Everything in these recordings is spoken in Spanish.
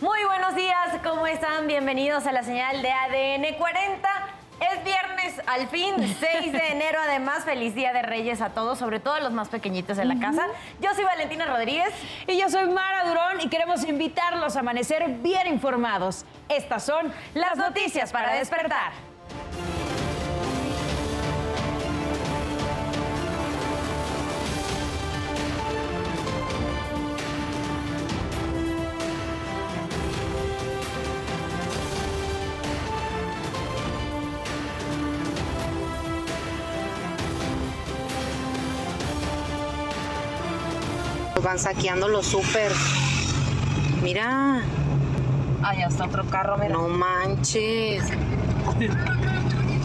Muy buenos días, ¿cómo están? Bienvenidos a la señal de ADN 40. Es viernes, al fin, 6 de enero. Además, feliz Día de Reyes a todos, sobre todo a los más pequeñitos de la casa. Yo soy Valentina Rodríguez. Y yo soy Mara Durón y queremos invitarlos a amanecer bien informados. Estas son las noticias para despertar. Van saqueando los súper. Mira. Ya está otro carro, mira. No manches.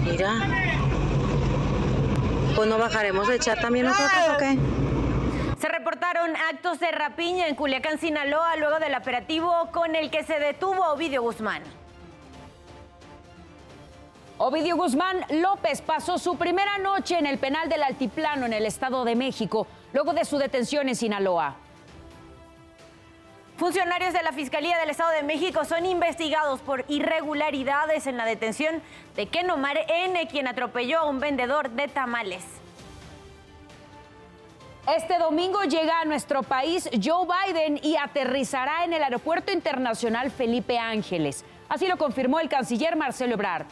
Mira. Pues no bajaremos de echar también nosotros o qué? Se reportaron actos de rapiña en Culiacán, Sinaloa, luego del operativo con el que se detuvo Ovidio Guzmán. Ovidio Guzmán López pasó su primera noche en el penal del Altiplano en el Estado de México, luego de su detención en Sinaloa. Funcionarios de la Fiscalía del Estado de México son investigados por irregularidades en la detención de Kenomar N., quien atropelló a un vendedor de tamales. Este domingo llega a nuestro país Joe Biden y aterrizará en el Aeropuerto Internacional Felipe Ángeles. Así lo confirmó el canciller Marcelo Ebrard.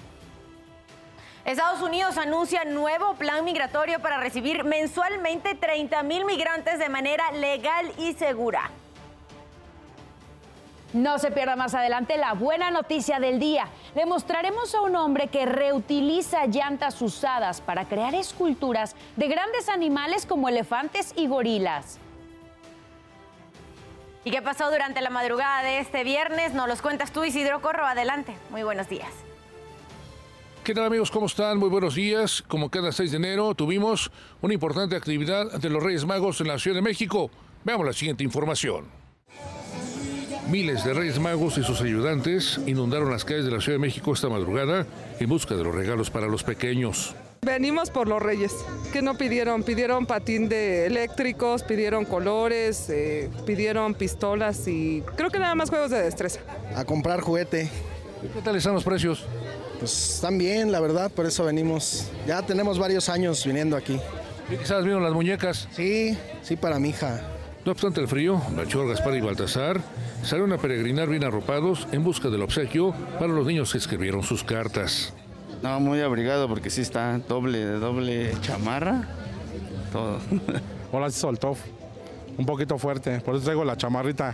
Estados Unidos anuncia nuevo plan migratorio para recibir mensualmente 30 mil migrantes de manera legal y segura. No se pierda más adelante la buena noticia del día. Le mostraremos a un hombre que reutiliza llantas usadas para crear esculturas de grandes animales como elefantes y gorilas. ¿Y qué pasó durante la madrugada de este viernes? Nos los cuentas tú, Isidro Corro. Adelante. Muy buenos días. ¿Qué tal amigos? ¿Cómo están? Muy buenos días. Como cada 6 de enero tuvimos una importante actividad de los Reyes Magos en la Ciudad de México. Veamos la siguiente información. Miles de Reyes Magos y sus ayudantes inundaron las calles de la Ciudad de México esta madrugada en busca de los regalos para los pequeños. Venimos por los Reyes. ¿Qué no pidieron? Pidieron patín de eléctricos, pidieron colores, eh, pidieron pistolas y creo que nada más juegos de destreza. A comprar juguete. ¿Qué tal están los precios? Pues están bien, la verdad, por eso venimos. Ya tenemos varios años viniendo aquí. ¿Y quizás vieron las muñecas? Sí, sí, para mi hija. No obstante el frío, Melchor, Gaspar y Baltasar salieron a peregrinar bien arropados en busca del obsequio para los niños que escribieron sus cartas. No, muy abrigado porque sí está doble, doble chamarra, todo. Hola, se soltó un poquito fuerte, por eso traigo la chamarrita.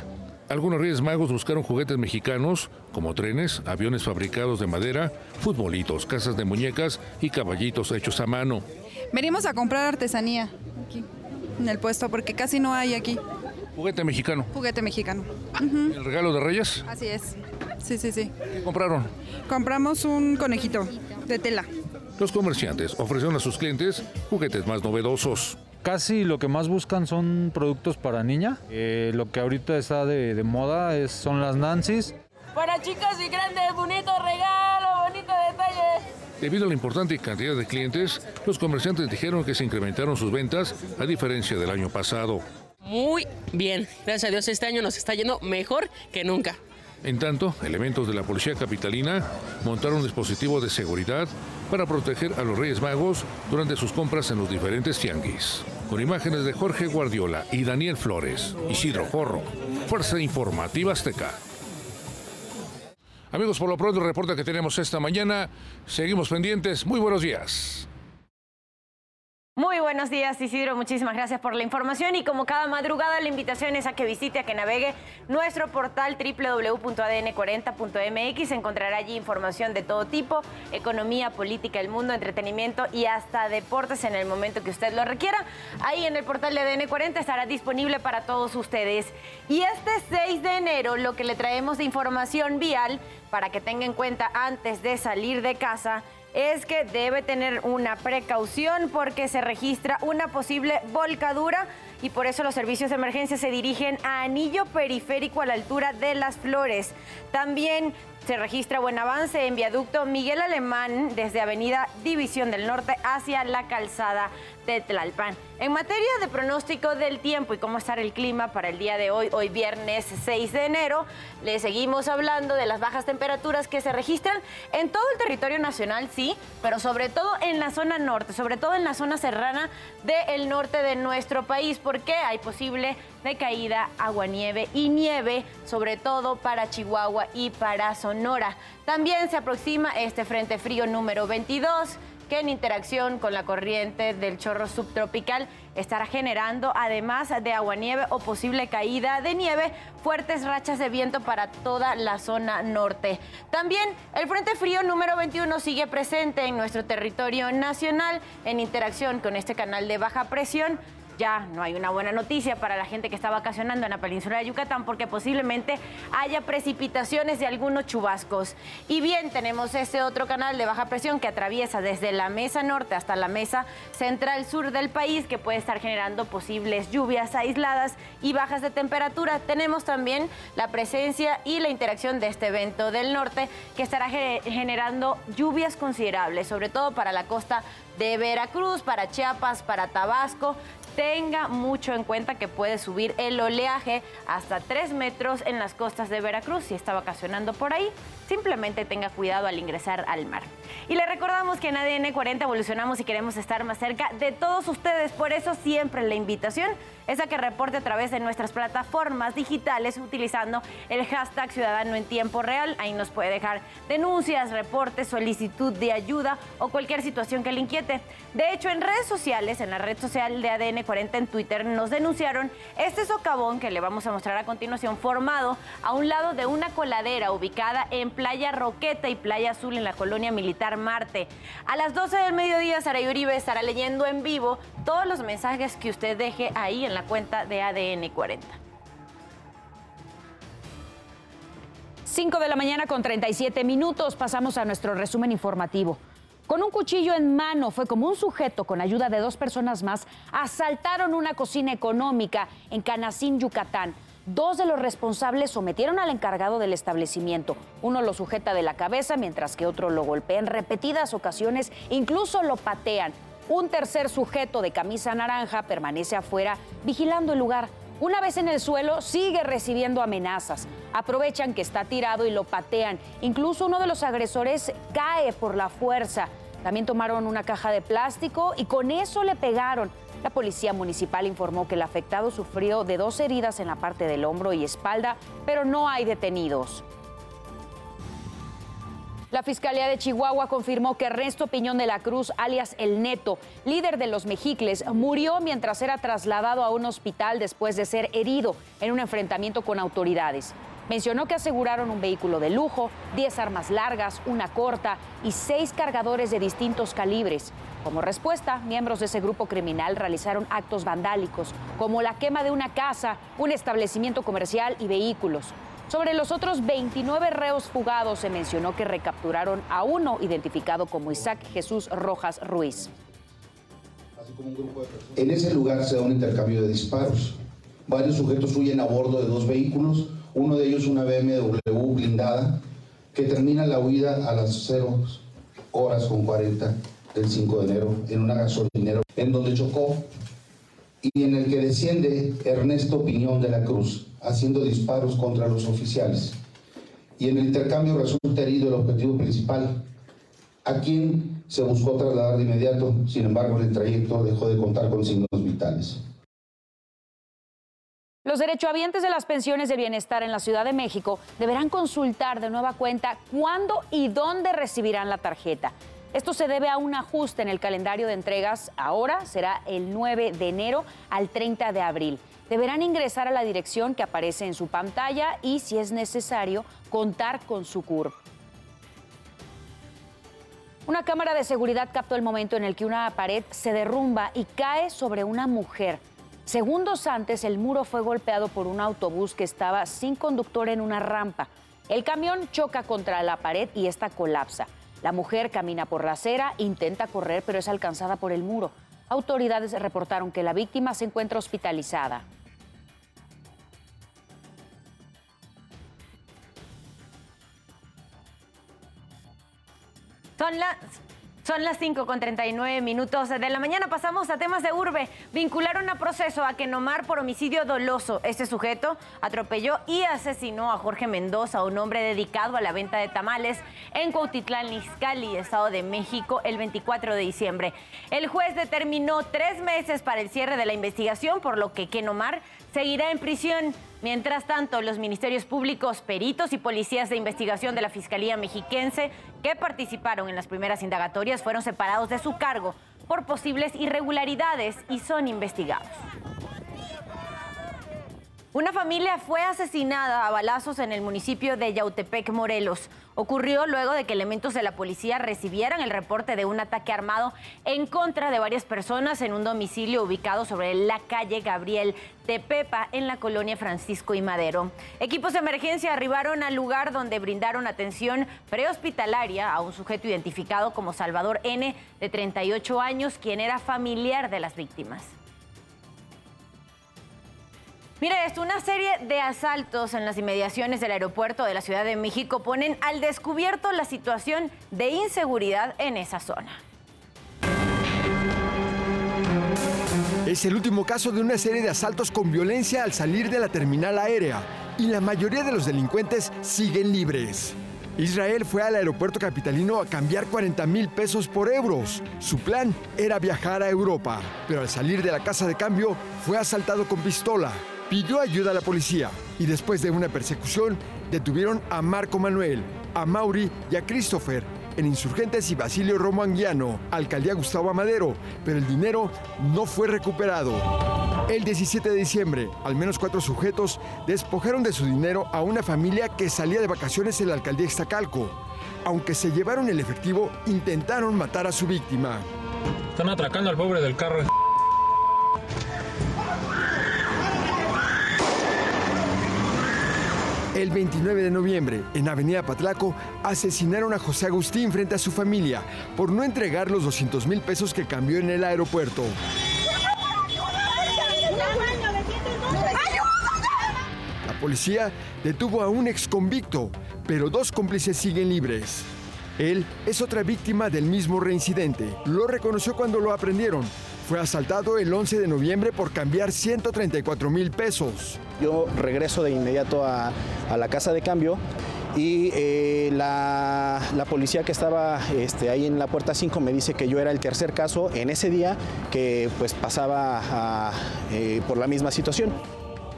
Algunos Reyes Magos buscaron juguetes mexicanos, como trenes, aviones fabricados de madera, futbolitos, casas de muñecas y caballitos hechos a mano. Venimos a comprar artesanía aquí, en el puesto, porque casi no hay aquí. Juguete mexicano. Juguete mexicano. ¿El regalo de Reyes? Así es. Sí, sí, sí. ¿Qué compraron? Compramos un conejito de tela. Los comerciantes ofrecieron a sus clientes juguetes más novedosos. Casi lo que más buscan son productos para niña. Eh, lo que ahorita está de, de moda es, son las Nancy's. Para chicos y grandes, bonito regalo, bonito detalle. Debido a la importante cantidad de clientes, los comerciantes dijeron que se incrementaron sus ventas a diferencia del año pasado. Muy bien, gracias a Dios este año nos está yendo mejor que nunca. En tanto, elementos de la policía capitalina montaron un dispositivo de seguridad para proteger a los Reyes Magos durante sus compras en los diferentes tianguis. Con imágenes de Jorge Guardiola y Daniel Flores, Isidro Jorro, Fuerza Informativa Azteca. Amigos, por lo pronto el reporte que tenemos esta mañana. Seguimos pendientes. Muy buenos días. Buenos días, Isidro. Muchísimas gracias por la información. Y como cada madrugada, la invitación es a que visite, a que navegue nuestro portal www.adn40.mx. Encontrará allí información de todo tipo: economía, política, el mundo, entretenimiento y hasta deportes en el momento que usted lo requiera. Ahí en el portal de ADN40 estará disponible para todos ustedes. Y este 6 de enero, lo que le traemos de información vial para que tenga en cuenta antes de salir de casa es que debe tener una precaución porque se registra una posible volcadura y por eso los servicios de emergencia se dirigen a Anillo Periférico a la altura de Las Flores. También se registra buen avance en viaducto Miguel Alemán desde Avenida División del Norte hacia la calzada de Tlalpan. En materia de pronóstico del tiempo y cómo estará el clima para el día de hoy, hoy viernes 6 de enero, le seguimos hablando de las bajas temperaturas que se registran en todo el territorio nacional, sí, pero sobre todo en la zona norte, sobre todo en la zona serrana del norte de nuestro país, porque hay posible decaída, aguanieve y nieve, sobre todo para Chihuahua y para Sonora. También se aproxima este frente frío número 22 que en interacción con la corriente del chorro subtropical estará generando, además de aguanieve o posible caída de nieve, fuertes rachas de viento para toda la zona norte. También el Frente Frío número 21 sigue presente en nuestro territorio nacional en interacción con este canal de baja presión ya no hay una buena noticia para la gente que está vacacionando en la península de Yucatán porque posiblemente haya precipitaciones de algunos chubascos. Y bien, tenemos este otro canal de baja presión que atraviesa desde la mesa norte hasta la mesa central sur del país que puede estar generando posibles lluvias aisladas y bajas de temperatura. Tenemos también la presencia y la interacción de este evento del norte que estará generando lluvias considerables, sobre todo para la costa de Veracruz, para Chiapas, para Tabasco. Tenga mucho en cuenta que puede subir el oleaje hasta 3 metros en las costas de Veracruz. Si está vacacionando por ahí, simplemente tenga cuidado al ingresar al mar. Y le recordamos que en ADN 40 evolucionamos y queremos estar más cerca de todos ustedes. Por eso siempre la invitación es a que reporte a través de nuestras plataformas digitales utilizando el hashtag Ciudadano en Tiempo Real. Ahí nos puede dejar denuncias, reportes, solicitud de ayuda o cualquier situación que le inquiete. De hecho, en redes sociales, en la red social de ADN 40 en Twitter, nos denunciaron este socavón que le vamos a mostrar a continuación, formado a un lado de una coladera ubicada en Playa Roqueta y Playa Azul en la colonia militar Marte. A las 12 del mediodía, Sara Uribe estará leyendo en vivo todos los mensajes que usted deje ahí en la cuenta de ADN 40. 5 de la mañana con 37 minutos pasamos a nuestro resumen informativo. Con un cuchillo en mano fue como un sujeto con ayuda de dos personas más asaltaron una cocina económica en Canacín, Yucatán. Dos de los responsables sometieron al encargado del establecimiento. Uno lo sujeta de la cabeza mientras que otro lo golpea en repetidas ocasiones, incluso lo patean. Un tercer sujeto de camisa naranja permanece afuera vigilando el lugar. Una vez en el suelo, sigue recibiendo amenazas. Aprovechan que está tirado y lo patean. Incluso uno de los agresores cae por la fuerza. También tomaron una caja de plástico y con eso le pegaron. La policía municipal informó que el afectado sufrió de dos heridas en la parte del hombro y espalda, pero no hay detenidos. La Fiscalía de Chihuahua confirmó que Ernesto Piñón de la Cruz, alias El Neto, líder de los Mejicles, murió mientras era trasladado a un hospital después de ser herido en un enfrentamiento con autoridades. Mencionó que aseguraron un vehículo de lujo, 10 armas largas, una corta y seis cargadores de distintos calibres. Como respuesta, miembros de ese grupo criminal realizaron actos vandálicos, como la quema de una casa, un establecimiento comercial y vehículos. Sobre los otros 29 reos fugados se mencionó que recapturaron a uno identificado como Isaac Jesús Rojas Ruiz. En ese lugar se da un intercambio de disparos. Varios sujetos huyen a bordo de dos vehículos, uno de ellos una BMW blindada, que termina la huida a las 0 horas con 40 del 5 de enero en una gasolinera en donde chocó y en el que desciende Ernesto Piñón de la Cruz, haciendo disparos contra los oficiales. Y en el intercambio resulta herido el objetivo principal, a quien se buscó trasladar de inmediato, sin embargo el trayecto dejó de contar con signos vitales. Los derechohabientes de las pensiones de bienestar en la Ciudad de México deberán consultar de nueva cuenta cuándo y dónde recibirán la tarjeta. Esto se debe a un ajuste en el calendario de entregas. Ahora será el 9 de enero al 30 de abril. Deberán ingresar a la dirección que aparece en su pantalla y, si es necesario, contar con su CURP. Una cámara de seguridad captó el momento en el que una pared se derrumba y cae sobre una mujer. Segundos antes, el muro fue golpeado por un autobús que estaba sin conductor en una rampa. El camión choca contra la pared y esta colapsa. La mujer camina por la acera, intenta correr, pero es alcanzada por el muro. Autoridades reportaron que la víctima se encuentra hospitalizada. Son las son las 5 con 39 minutos de la mañana. Pasamos a temas de urbe. Vincularon a proceso a Kenomar por homicidio doloso. Este sujeto atropelló y asesinó a Jorge Mendoza, un hombre dedicado a la venta de tamales en Cuautitlán, Izcalli, Estado de México, el 24 de diciembre. El juez determinó tres meses para el cierre de la investigación, por lo que Kenomar seguirá en prisión. Mientras tanto, los ministerios públicos, peritos y policías de investigación de la Fiscalía Mexiquense que participaron en las primeras indagatorias fueron separados de su cargo por posibles irregularidades y son investigados. Una familia fue asesinada a balazos en el municipio de Yautepec, Morelos. Ocurrió luego de que elementos de la policía recibieran el reporte de un ataque armado en contra de varias personas en un domicilio ubicado sobre la calle Gabriel Tepepa en la colonia Francisco y Madero. Equipos de emergencia arribaron al lugar donde brindaron atención prehospitalaria a un sujeto identificado como Salvador N, de 38 años, quien era familiar de las víctimas. Mire esto, una serie de asaltos en las inmediaciones del aeropuerto de la Ciudad de México ponen al descubierto la situación de inseguridad en esa zona. Es el último caso de una serie de asaltos con violencia al salir de la terminal aérea y la mayoría de los delincuentes siguen libres. Israel fue al aeropuerto capitalino a cambiar 40 mil pesos por euros. Su plan era viajar a Europa, pero al salir de la casa de cambio fue asaltado con pistola pidió ayuda a la policía y después de una persecución detuvieron a Marco Manuel, a Mauri y a Christopher en Insurgentes y Basilio Romo Anguiano, alcaldía Gustavo Amadero, pero el dinero no fue recuperado. El 17 de diciembre, al menos cuatro sujetos despojaron de su dinero a una familia que salía de vacaciones en la alcaldía Iztacalco. Aunque se llevaron el efectivo, intentaron matar a su víctima. Están atracando al pobre del carro. El 29 de noviembre, en Avenida Patlaco, asesinaron a José Agustín frente a su familia por no entregar los 200 mil pesos que cambió en el aeropuerto. La policía detuvo a un ex convicto, pero dos cómplices siguen libres. Él es otra víctima del mismo reincidente. Lo reconoció cuando lo aprendieron. Fue asaltado el 11 de noviembre por cambiar 134 mil pesos. Yo regreso de inmediato a, la casa de cambio y eh, la, policía que estaba este, ahí en la puerta 5 me dice que yo era el tercer caso en ese día que pues pasaba eh, por la misma situación.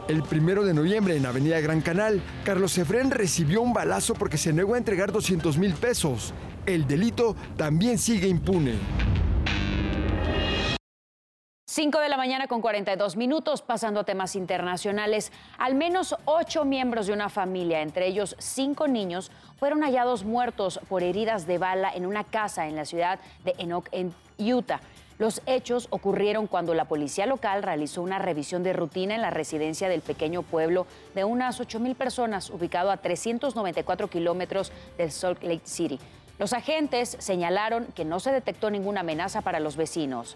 El primero de noviembre en Avenida Gran Canal, Carlos Efrén recibió un balazo porque se negó a entregar 200 mil pesos. El delito también sigue impune. 5 de la mañana con 42 minutos, pasando a temas internacionales. Al menos ocho miembros de una familia, entre ellos cinco niños, fueron hallados muertos por heridas de bala en una casa en la ciudad de Enoch, en Utah. Los hechos ocurrieron cuando la policía local realizó una revisión de rutina en la residencia del pequeño pueblo de unas 8 mil personas, ubicado a 394 kilómetros del Salt Lake City. Los agentes señalaron que no se detectó ninguna amenaza para los vecinos.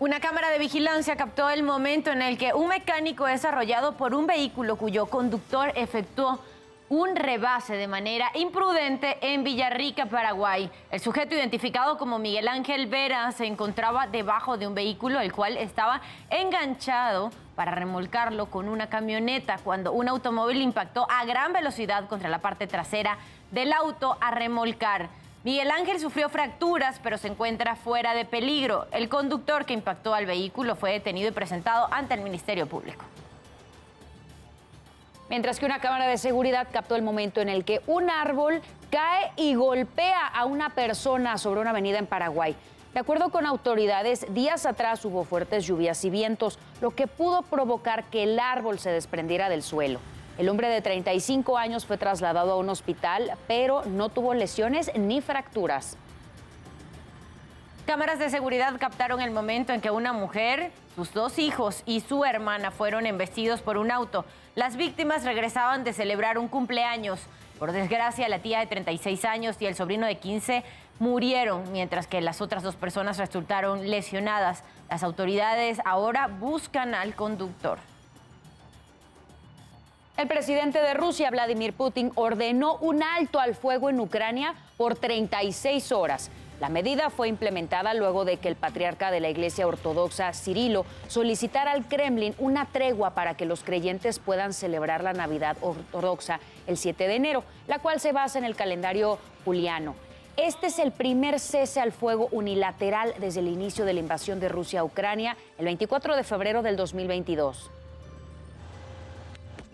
Una cámara de vigilancia captó el momento en el que un mecánico es arrollado por un vehículo cuyo conductor efectuó un rebase de manera imprudente en Villarrica, Paraguay. El sujeto identificado como Miguel Ángel Vera se encontraba debajo de un vehículo el cual estaba enganchado para remolcarlo con una camioneta cuando un automóvil impactó a gran velocidad contra la parte trasera del auto a remolcar. Miguel Ángel sufrió fracturas, pero se encuentra fuera de peligro. El conductor que impactó al vehículo fue detenido y presentado ante el Ministerio Público. Mientras que una cámara de seguridad captó el momento en el que un árbol cae y golpea a una persona sobre una avenida en Paraguay. De acuerdo con autoridades, días atrás hubo fuertes lluvias y vientos, lo que pudo provocar que el árbol se desprendiera del suelo. El hombre de 35 años fue trasladado a un hospital, pero no tuvo lesiones ni fracturas. Cámaras de seguridad captaron el momento en que una mujer, sus dos hijos y su hermana fueron embestidos por un auto. Las víctimas regresaban de celebrar un cumpleaños. Por desgracia, la tía de 36 años y el sobrino de 15 murieron, mientras que las otras dos personas resultaron lesionadas. Las autoridades ahora buscan al conductor. El presidente de Rusia, Vladimir Putin, ordenó un alto al fuego en Ucrania por 36 horas. La medida fue implementada luego de que el patriarca de la Iglesia Ortodoxa, Cirilo, solicitara al Kremlin una tregua para que los creyentes puedan celebrar la Navidad Ortodoxa el 7 de enero, la cual se basa en el calendario juliano. Este es el primer cese al fuego unilateral desde el inicio de la invasión de Rusia a Ucrania el 24 de febrero del 2022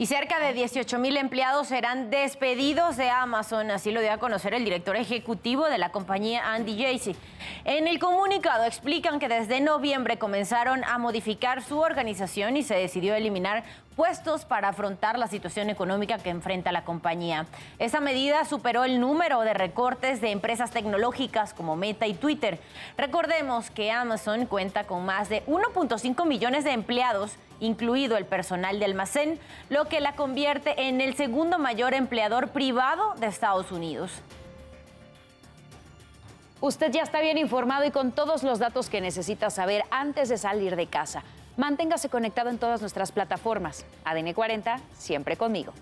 y cerca de 18 mil empleados serán despedidos de Amazon, así lo dio a conocer el director ejecutivo de la compañía Andy Jassy. En el comunicado explican que desde noviembre comenzaron a modificar su organización y se decidió eliminar puestos para afrontar la situación económica que enfrenta la compañía. Esa medida superó el número de recortes de empresas tecnológicas como Meta y Twitter. Recordemos que Amazon cuenta con más de 1.5 millones de empleados incluido el personal de almacén, lo que la convierte en el segundo mayor empleador privado de Estados Unidos. Usted ya está bien informado y con todos los datos que necesita saber antes de salir de casa. Manténgase conectado en todas nuestras plataformas. ADN 40, siempre conmigo.